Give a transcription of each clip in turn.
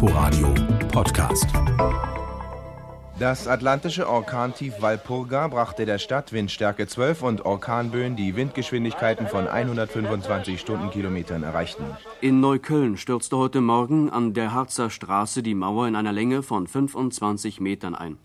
Inforadio Podcast. Das atlantische Orkantief Walpurga brachte der Stadt Windstärke 12 und Orkanböen, die Windgeschwindigkeiten von 125 Stundenkilometern erreichten. In Neukölln stürzte heute Morgen an der Harzer Straße die Mauer in einer Länge von 25 Metern ein.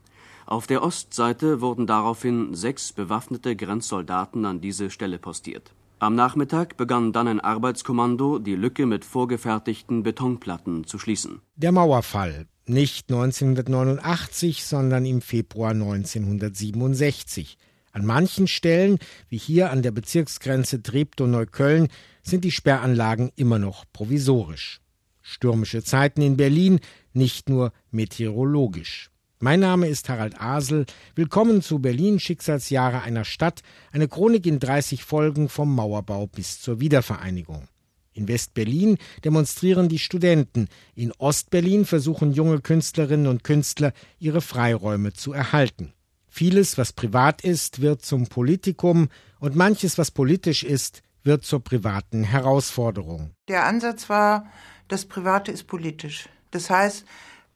Auf der Ostseite wurden daraufhin sechs bewaffnete Grenzsoldaten an diese Stelle postiert. Am Nachmittag begann dann ein Arbeitskommando, die Lücke mit vorgefertigten Betonplatten zu schließen. Der Mauerfall nicht 1989, sondern im Februar 1967. An manchen Stellen, wie hier an der Bezirksgrenze Treptow-Neukölln, sind die Sperranlagen immer noch provisorisch. Stürmische Zeiten in Berlin, nicht nur meteorologisch. Mein Name ist Harald Asel. Willkommen zu Berlin Schicksalsjahre einer Stadt, eine Chronik in 30 Folgen vom Mauerbau bis zur Wiedervereinigung. In West-Berlin demonstrieren die Studenten. In Ost-Berlin versuchen junge Künstlerinnen und Künstler, ihre Freiräume zu erhalten. Vieles, was privat ist, wird zum Politikum und manches, was politisch ist, wird zur privaten Herausforderung. Der Ansatz war, das Private ist politisch. Das heißt,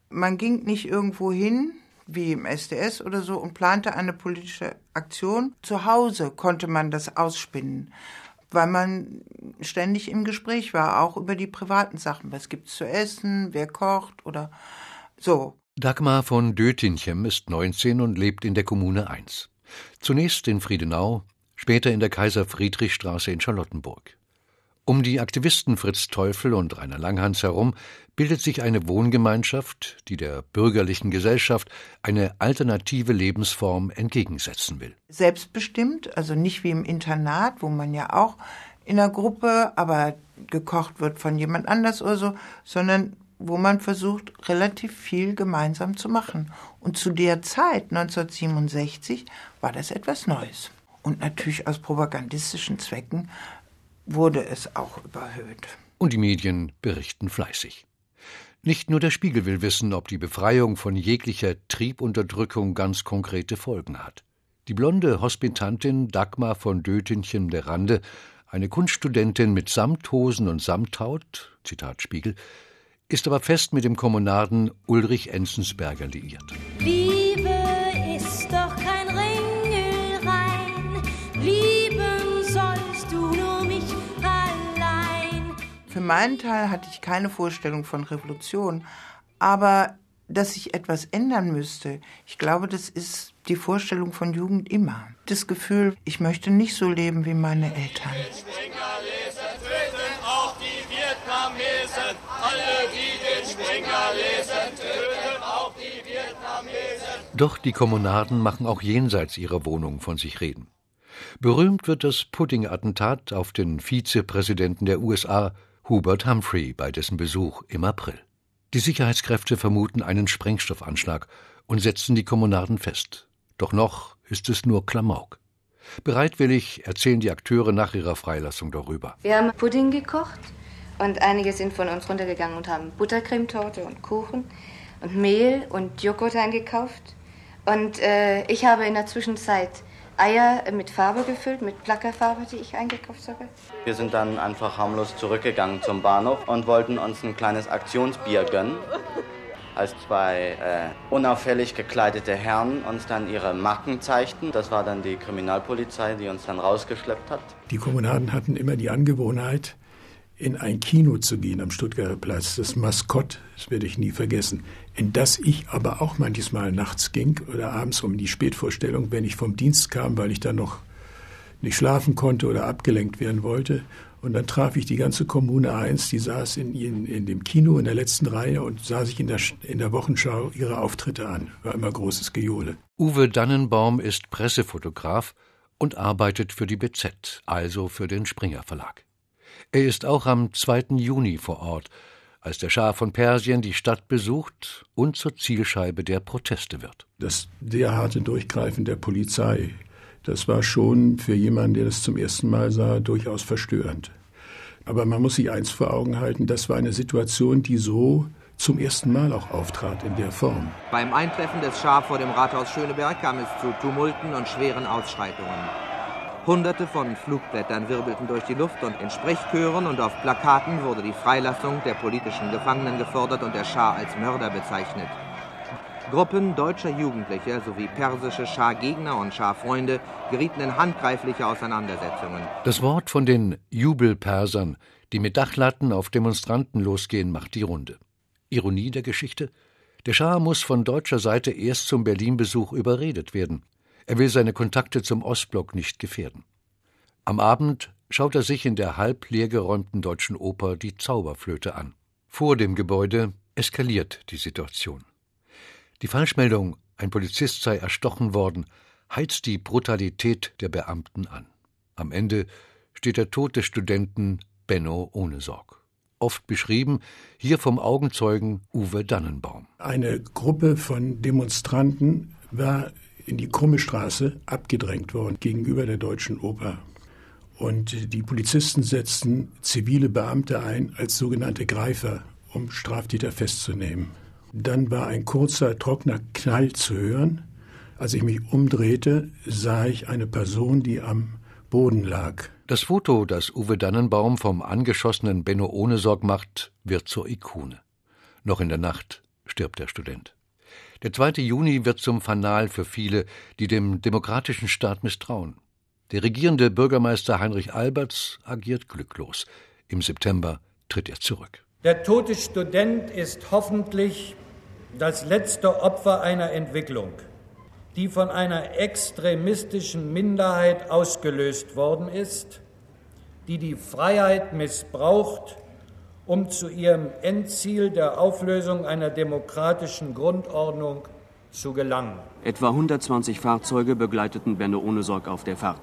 man ging nicht irgendwo hin, wie im SDS oder so, und plante eine politische Aktion. Zu Hause konnte man das ausspinnen weil man ständig im Gespräch war, auch über die privaten Sachen. Was gibt's zu essen, wer kocht oder so. Dagmar von Dötinchem ist 19 und lebt in der Kommune 1. Zunächst in Friedenau, später in der Kaiser-Friedrich-Straße in Charlottenburg. Um die Aktivisten Fritz Teufel und Rainer Langhans herum bildet sich eine Wohngemeinschaft, die der bürgerlichen Gesellschaft eine alternative Lebensform entgegensetzen will. Selbstbestimmt, also nicht wie im Internat, wo man ja auch in der Gruppe, aber gekocht wird von jemand anders oder so, sondern wo man versucht, relativ viel gemeinsam zu machen. Und zu der Zeit, 1967, war das etwas Neues. Und natürlich aus propagandistischen Zwecken wurde es auch überhöht. Und die Medien berichten fleißig. Nicht nur der Spiegel will wissen, ob die Befreiung von jeglicher Triebunterdrückung ganz konkrete Folgen hat. Die blonde Hospitantin Dagmar von Dötenchen der Rande, eine Kunststudentin mit Samthosen und Samthaut, Zitat Spiegel, ist aber fest mit dem Kommunaden Ulrich Enzensberger liiert. Liebe meinen Teil hatte ich keine Vorstellung von Revolution, aber dass sich etwas ändern müsste, ich glaube, das ist die Vorstellung von Jugend immer. Das Gefühl, ich möchte nicht so leben wie meine Eltern. Doch die Kommunaden machen auch jenseits ihrer Wohnung von sich reden. Berühmt wird das Pudding-Attentat auf den Vizepräsidenten der USA, Hubert Humphrey, bei dessen Besuch im April. Die Sicherheitskräfte vermuten einen Sprengstoffanschlag und setzen die Kommunaden fest. Doch noch ist es nur Klamauk. Bereitwillig erzählen die Akteure nach ihrer Freilassung darüber. Wir haben Pudding gekocht und einige sind von uns runtergegangen und haben Buttercremetorte und Kuchen und Mehl und Joghurt eingekauft. Und äh, ich habe in der Zwischenzeit Eier mit Farbe gefüllt, mit Plackerfarbe, die ich eingekauft habe. Wir sind dann einfach harmlos zurückgegangen zum Bahnhof und wollten uns ein kleines Aktionsbier gönnen. Als zwei äh, unauffällig gekleidete Herren uns dann ihre Marken zeigten. Das war dann die Kriminalpolizei, die uns dann rausgeschleppt hat. Die Kommunaden hatten immer die Angewohnheit, in ein Kino zu gehen am Stuttgarter Platz, das Maskott, das werde ich nie vergessen, in das ich aber auch manches Mal nachts ging oder abends um die Spätvorstellung, wenn ich vom Dienst kam, weil ich dann noch nicht schlafen konnte oder abgelenkt werden wollte. Und dann traf ich die ganze Kommune 1, die saß in, in, in dem Kino in der letzten Reihe und sah sich in der, in der Wochenschau ihre Auftritte an. War immer großes Gejohle. Uwe Dannenbaum ist Pressefotograf und arbeitet für die BZ, also für den Springer Verlag. Er ist auch am 2. Juni vor Ort, als der Schah von Persien die Stadt besucht und zur Zielscheibe der Proteste wird. Das sehr harte Durchgreifen der Polizei, das war schon für jemanden, der das zum ersten Mal sah, durchaus verstörend. Aber man muss sich eins vor Augen halten, das war eine Situation, die so zum ersten Mal auch auftrat in der Form. Beim Eintreffen des Schah vor dem Rathaus Schöneberg kam es zu Tumulten und schweren Ausschreitungen. Hunderte von Flugblättern wirbelten durch die Luft und in Sprechchören und auf Plakaten wurde die Freilassung der politischen Gefangenen gefordert und der Schah als Mörder bezeichnet. Gruppen deutscher Jugendlicher sowie persische Schah-Gegner und Schah-Freunde gerieten in handgreifliche Auseinandersetzungen. Das Wort von den Jubelpersern, die mit Dachlatten auf Demonstranten losgehen, macht die Runde. Ironie der Geschichte? Der Schah muss von deutscher Seite erst zum Berlin-Besuch überredet werden. Er will seine Kontakte zum Ostblock nicht gefährden. Am Abend schaut er sich in der halb leergeräumten deutschen Oper die Zauberflöte an. Vor dem Gebäude eskaliert die Situation. Die Falschmeldung, ein Polizist sei erstochen worden, heizt die Brutalität der Beamten an. Am Ende steht der Tod des Studenten Benno ohne Sorg. Oft beschrieben, hier vom Augenzeugen Uwe Dannenbaum. Eine Gruppe von Demonstranten war in die Krumme Straße abgedrängt worden gegenüber der Deutschen Oper. Und die Polizisten setzten zivile Beamte ein als sogenannte Greifer, um Straftäter festzunehmen. Dann war ein kurzer, trockener Knall zu hören. Als ich mich umdrehte, sah ich eine Person, die am Boden lag. Das Foto, das Uwe Dannenbaum vom angeschossenen Benno Ohnesorg macht, wird zur Ikone. Noch in der Nacht stirbt der Student. Der 2. Juni wird zum Fanal für viele, die dem demokratischen Staat misstrauen. Der regierende Bürgermeister Heinrich Alberts agiert glücklos. Im September tritt er zurück. Der tote Student ist hoffentlich das letzte Opfer einer Entwicklung, die von einer extremistischen Minderheit ausgelöst worden ist, die die Freiheit missbraucht, um zu ihrem Endziel der Auflösung einer demokratischen Grundordnung zu gelangen. Etwa 120 Fahrzeuge begleiteten Benno Ohnesorg auf der Fahrt.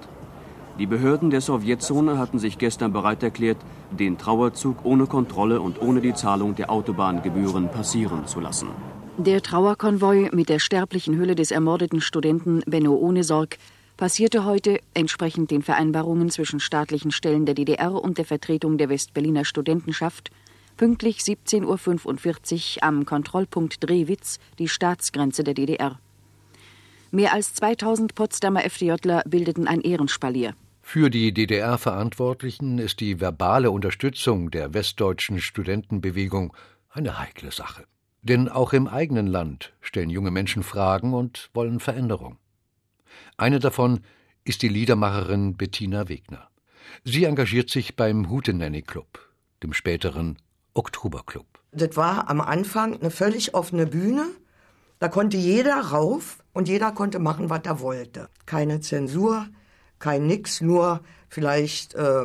Die Behörden der Sowjetzone hatten sich gestern bereit erklärt, den Trauerzug ohne Kontrolle und ohne die Zahlung der Autobahngebühren passieren zu lassen. Der Trauerkonvoi mit der sterblichen Hülle des ermordeten Studenten Benno Ohnesorg passierte heute, entsprechend den Vereinbarungen zwischen staatlichen Stellen der DDR und der Vertretung der Westberliner Studentenschaft, pünktlich 17.45 Uhr am Kontrollpunkt Drewitz, die Staatsgrenze der DDR. Mehr als 2000 Potsdamer FDJler bildeten ein Ehrenspalier. Für die DDR-Verantwortlichen ist die verbale Unterstützung der westdeutschen Studentenbewegung eine heikle Sache. Denn auch im eigenen Land stellen junge Menschen Fragen und wollen Veränderung. Eine davon ist die Liedermacherin Bettina Wegner. Sie engagiert sich beim Hutenanny Club, dem späteren Oktoberclub. Das war am Anfang eine völlig offene Bühne. Da konnte jeder rauf und jeder konnte machen, was er wollte. Keine Zensur, kein Nix, nur vielleicht äh,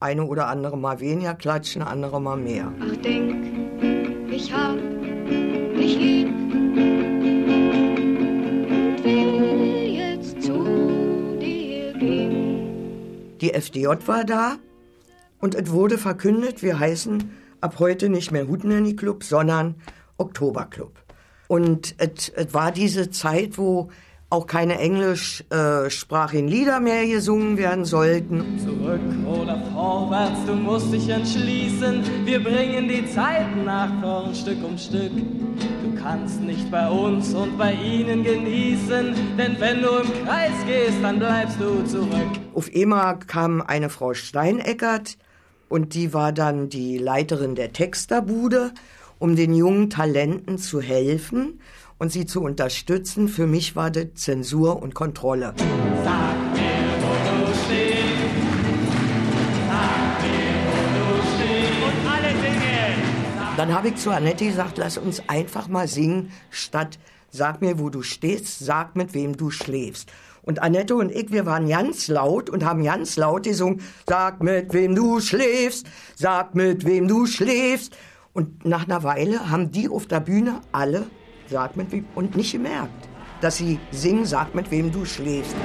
eine oder andere mal weniger klatschen, andere mal mehr. Ach, denk, ich hab FDJ war da und es wurde verkündet, wir heißen ab heute nicht mehr Hutenanny Club, sondern Oktoberclub. Und es war diese Zeit, wo auch keine englischsprachigen Lieder mehr gesungen werden sollten. Zurück oder vorwärts, du musst dich entschließen. Wir bringen die Zeit nach vorn Stück um Stück. Du kannst nicht bei uns und bei ihnen genießen, denn wenn du im Kreis gehst, dann bleibst du zurück. Auf einmal kam eine Frau Steineckert und die war dann die Leiterin der Texterbude, um den jungen Talenten zu helfen und sie zu unterstützen. Für mich war das Zensur und Kontrolle. Sag mir, wo du stehst. Sag mir, wo du stehst. Und alle singen. Dann habe ich zu Annette gesagt, lass uns einfach mal singen, statt sag mir, wo du stehst, sag mit wem du schläfst. Und Annette und ich, wir waren ganz laut und haben ganz laut gesungen, sag mit wem du schläfst, sag mit wem du schläfst. Und nach einer Weile haben die auf der Bühne alle sag mit wem und nicht gemerkt, dass sie singen, sag mit wem du schläfst.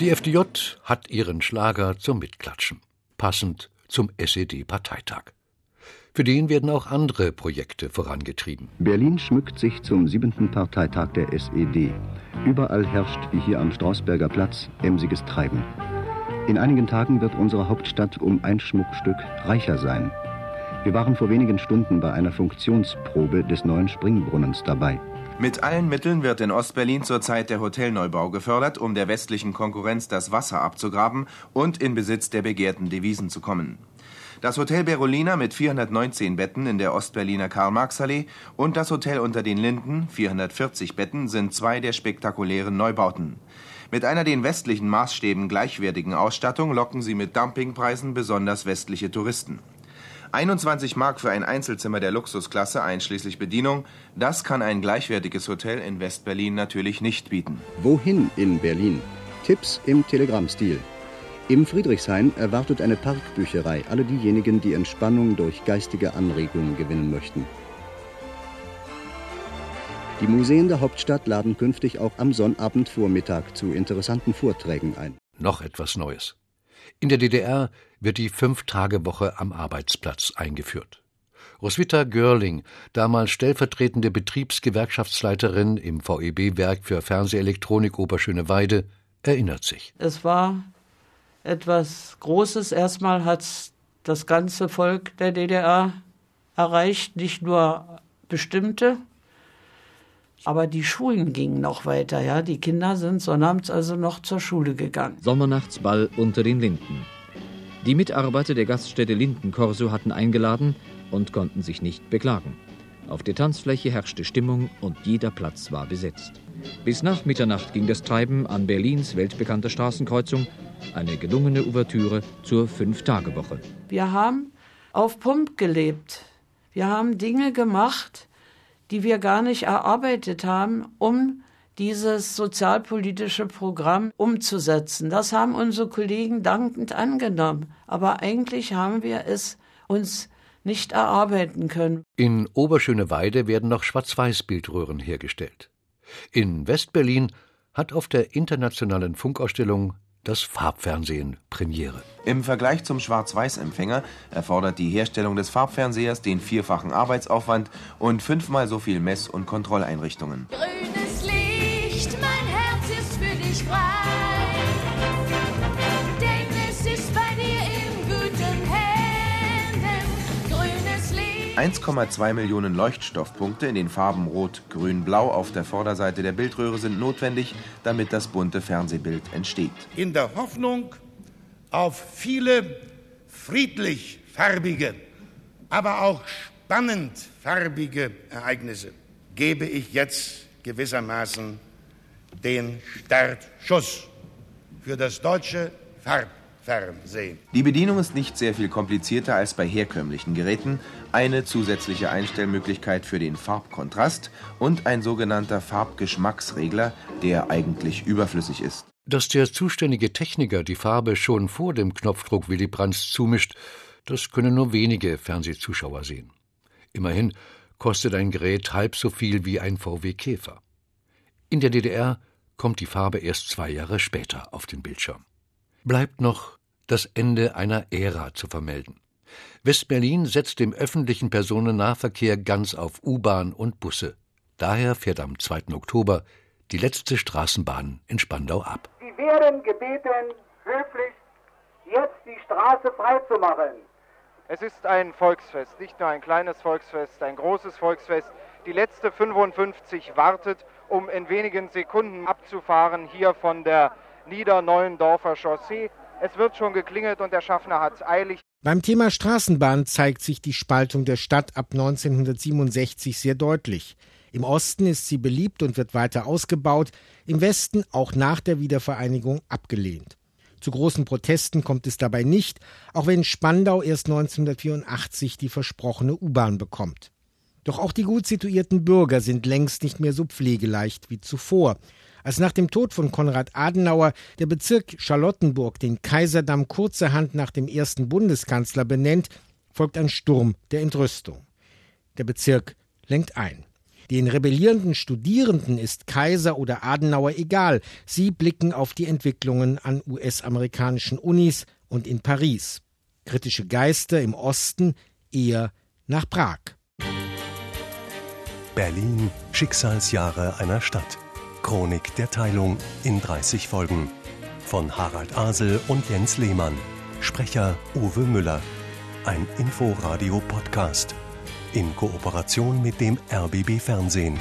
Die FDJ hat ihren Schlager zum Mitklatschen, passend zum SED-Parteitag. Für den werden auch andere Projekte vorangetrieben. Berlin schmückt sich zum siebenten Parteitag der SED. Überall herrscht, wie hier am Strausberger Platz, emsiges Treiben. In einigen Tagen wird unsere Hauptstadt um ein Schmuckstück reicher sein. Wir waren vor wenigen Stunden bei einer Funktionsprobe des neuen Springbrunnens dabei. Mit allen Mitteln wird in Ostberlin zurzeit der Hotelneubau gefördert, um der westlichen Konkurrenz das Wasser abzugraben und in Besitz der begehrten Devisen zu kommen. Das Hotel Berolina mit 419 Betten in der Ostberliner Karl-Marx-Allee und das Hotel unter den Linden, 440 Betten, sind zwei der spektakulären Neubauten. Mit einer den westlichen Maßstäben gleichwertigen Ausstattung locken sie mit Dumpingpreisen besonders westliche Touristen. 21 Mark für ein Einzelzimmer der Luxusklasse einschließlich Bedienung, das kann ein gleichwertiges Hotel in Westberlin natürlich nicht bieten. Wohin in Berlin? Tipps im Telegrammstil. Im Friedrichshain erwartet eine Parkbücherei alle diejenigen, die Entspannung durch geistige Anregungen gewinnen möchten. Die Museen der Hauptstadt laden künftig auch am Sonnabendvormittag zu interessanten Vorträgen ein. Noch etwas Neues. In der DDR wird die Fünf-Tage-Woche am Arbeitsplatz eingeführt. Roswitha Görling, damals stellvertretende Betriebsgewerkschaftsleiterin im VEB-Werk für Fernsehelektronik Oberschöneweide, erinnert sich. Es war etwas Großes. Erstmal hat das ganze Volk der DDR erreicht, nicht nur bestimmte. Aber die Schulen gingen noch weiter, ja. Die Kinder sind sonnabends also noch zur Schule gegangen. Sommernachtsball unter den Linden. Die Mitarbeiter der Gaststätte Lindenkorso hatten eingeladen und konnten sich nicht beklagen. Auf der Tanzfläche herrschte Stimmung und jeder Platz war besetzt. Bis nach Mitternacht ging das Treiben an Berlins weltbekannter Straßenkreuzung, eine gelungene Ouvertüre zur Fünf-Tage-Woche. Wir haben auf Pump gelebt. Wir haben Dinge gemacht, die wir gar nicht erarbeitet haben, um dieses sozialpolitische Programm umzusetzen. Das haben unsere Kollegen dankend angenommen. Aber eigentlich haben wir es uns nicht erarbeiten können. In Oberschöneweide werden noch Schwarz-Weiß-Bildröhren hergestellt. In Westberlin hat auf der internationalen Funkausstellung das Farbfernsehen Premiere. Im Vergleich zum Schwarz-Weiß-Empfänger erfordert die Herstellung des Farbfernsehers den vierfachen Arbeitsaufwand und fünfmal so viel Mess- und Kontrolleinrichtungen. Grünes Licht, mein Herz ist für dich frei. 1,2 Millionen Leuchtstoffpunkte in den Farben Rot, Grün, Blau auf der Vorderseite der Bildröhre sind notwendig, damit das bunte Fernsehbild entsteht. In der Hoffnung auf viele friedlich farbige, aber auch spannend farbige Ereignisse gebe ich jetzt gewissermaßen den Startschuss für das deutsche Farbfernsehen. Die Bedienung ist nicht sehr viel komplizierter als bei herkömmlichen Geräten. Eine zusätzliche Einstellmöglichkeit für den Farbkontrast und ein sogenannter Farbgeschmacksregler, der eigentlich überflüssig ist. Dass der zuständige Techniker die Farbe schon vor dem Knopfdruck Willy Brandts zumischt, das können nur wenige Fernsehzuschauer sehen. Immerhin kostet ein Gerät halb so viel wie ein VW Käfer. In der DDR kommt die Farbe erst zwei Jahre später auf den Bildschirm. Bleibt noch das Ende einer Ära zu vermelden. Westberlin setzt im öffentlichen Personennahverkehr ganz auf U-Bahn und Busse. Daher fährt am 2. Oktober die letzte Straßenbahn in Spandau ab. Sie werden gebeten, höflich jetzt die Straße freizumachen. Es ist ein Volksfest, nicht nur ein kleines Volksfest, ein großes Volksfest. Die letzte 55 wartet, um in wenigen Sekunden abzufahren hier von der Niederneuendorfer Chaussee. Es wird schon geklingelt und der Schaffner hat es eilig. Beim Thema Straßenbahn zeigt sich die Spaltung der Stadt ab 1967 sehr deutlich. Im Osten ist sie beliebt und wird weiter ausgebaut, im Westen auch nach der Wiedervereinigung abgelehnt. Zu großen Protesten kommt es dabei nicht, auch wenn Spandau erst 1984 die versprochene U-Bahn bekommt. Doch auch die gut situierten Bürger sind längst nicht mehr so pflegeleicht wie zuvor. Als nach dem Tod von Konrad Adenauer der Bezirk Charlottenburg den Kaiserdamm kurzerhand nach dem ersten Bundeskanzler benennt, folgt ein Sturm der Entrüstung. Der Bezirk lenkt ein. Den rebellierenden Studierenden ist Kaiser oder Adenauer egal. Sie blicken auf die Entwicklungen an US-amerikanischen Unis und in Paris. Kritische Geister im Osten eher nach Prag. Berlin, Schicksalsjahre einer Stadt. Chronik der Teilung in 30 Folgen. Von Harald Asel und Jens Lehmann. Sprecher Uwe Müller. Ein Inforadio-Podcast in Kooperation mit dem RBB Fernsehen.